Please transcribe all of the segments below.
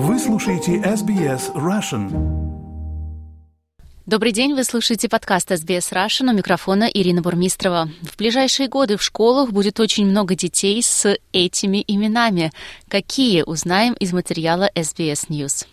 Вы слушаете SBS Russian. Добрый день, вы слушаете подкаст SBS Russian у микрофона Ирина Бурмистрова. В ближайшие годы в школах будет очень много детей с этими именами. Какие, узнаем из материала SBS News.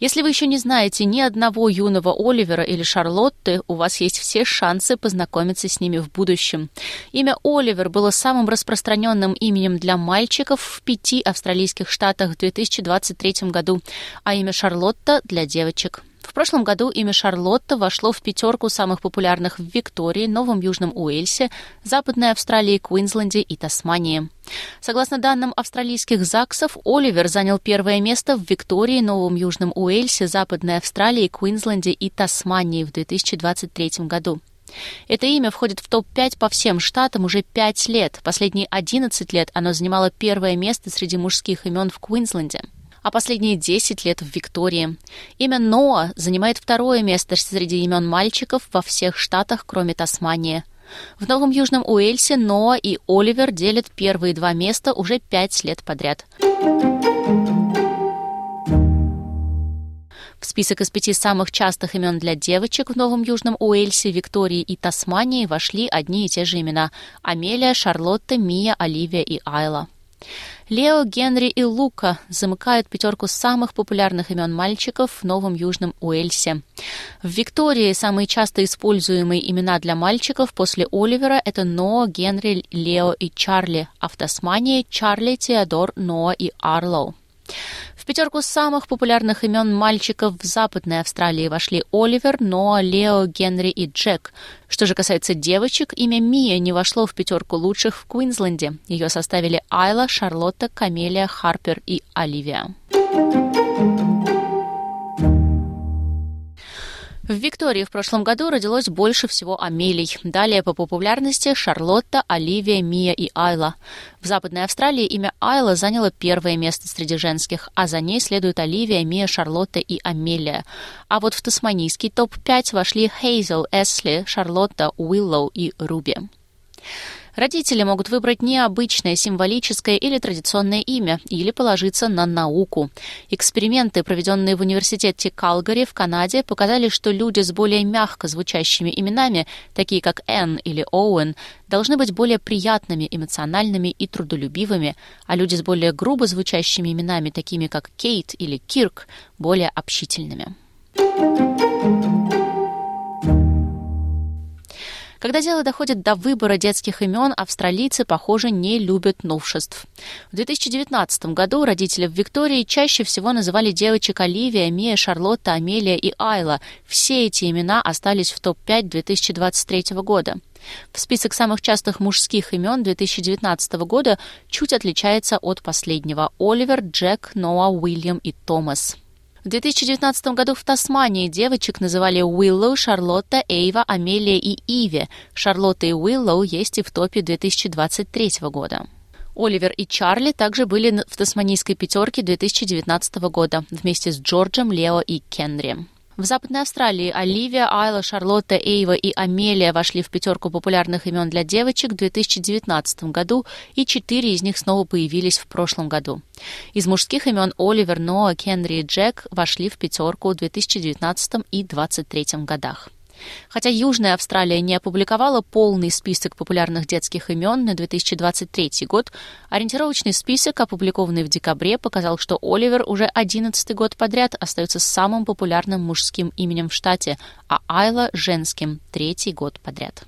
Если вы еще не знаете ни одного юного Оливера или Шарлотты, у вас есть все шансы познакомиться с ними в будущем. Имя Оливер было самым распространенным именем для мальчиков в пяти австралийских штатах в 2023 году, а имя Шарлотта для девочек. Прошлом году имя Шарлотта вошло в пятерку самых популярных в Виктории, Новом Южном Уэльсе, Западной Австралии, Квинсленде и Тасмании. Согласно данным австралийских ЗАГСов, Оливер занял первое место в Виктории, Новом Южном Уэльсе, Западной Австралии, Квинсленде и Тасмании в 2023 году. Это имя входит в топ-5 по всем штатам уже 5 лет. Последние 11 лет оно занимало первое место среди мужских имен в Квинсленде а последние 10 лет в Виктории. Имя Ноа занимает второе место среди имен мальчиков во всех штатах, кроме Тасмании. В Новом Южном Уэльсе Ноа и Оливер делят первые два места уже пять лет подряд. В список из пяти самых частых имен для девочек в Новом Южном Уэльсе, Виктории и Тасмании вошли одни и те же имена – Амелия, Шарлотта, Мия, Оливия и Айла. Лео, Генри и Лука замыкают пятерку самых популярных имен мальчиков в Новом Южном Уэльсе. В Виктории самые часто используемые имена для мальчиков после Оливера – это Ноа, Генри, Лео и Чарли, а в Тасмании – Чарли, Теодор, Ноа и Арлоу пятерку самых популярных имен мальчиков в Западной Австралии вошли Оливер, Ноа, Лео, Генри и Джек. Что же касается девочек, имя Мия не вошло в пятерку лучших в Квинсленде. Ее составили Айла, Шарлотта, Камелия, Харпер и Оливия. Виктории в прошлом году родилось больше всего Амелий. Далее по популярности Шарлотта, Оливия, Мия и Айла. В Западной Австралии имя Айла заняло первое место среди женских, а за ней следуют Оливия, Мия, Шарлотта и Амелия. А вот в тасманийский топ-5 вошли Хейзел, Эсли, Шарлотта, Уиллоу и Руби. Родители могут выбрать необычное, символическое или традиционное имя, или положиться на науку. Эксперименты, проведенные в университете Калгари в Канаде, показали, что люди с более мягко звучащими именами, такие как Энн или Оуэн, должны быть более приятными, эмоциональными и трудолюбивыми, а люди с более грубо звучащими именами, такими как Кейт или Кирк, более общительными. Когда дело доходит до выбора детских имен, австралийцы, похоже, не любят новшеств. В 2019 году родители в Виктории чаще всего называли девочек Оливия, Мия, Шарлотта, Амелия и Айла. Все эти имена остались в топ-5 2023 года. В список самых частых мужских имен 2019 года чуть отличается от последнего – Оливер, Джек, Ноа, Уильям и Томас. В 2019 году в Тасмании девочек называли Уиллоу, Шарлотта, Эйва, Амелия и Иви. Шарлотта и Уиллоу есть и в топе 2023 года. Оливер и Чарли также были в тасманийской пятерке 2019 года вместе с Джорджем, Лео и Кенри. В Западной Австралии Оливия, Айла, Шарлотта, Эйва и Амелия вошли в пятерку популярных имен для девочек в 2019 году, и четыре из них снова появились в прошлом году. Из мужских имен Оливер, Ноа, Кенри и Джек вошли в пятерку в 2019 и 2023 годах. Хотя Южная Австралия не опубликовала полный список популярных детских имен на 2023 год, ориентировочный список, опубликованный в декабре, показал, что Оливер уже 11 год подряд остается самым популярным мужским именем в штате, а Айла – женским третий год подряд.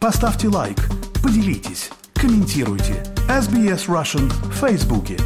Поставьте лайк, поделитесь, комментируйте. SBS Russian в Фейсбуке.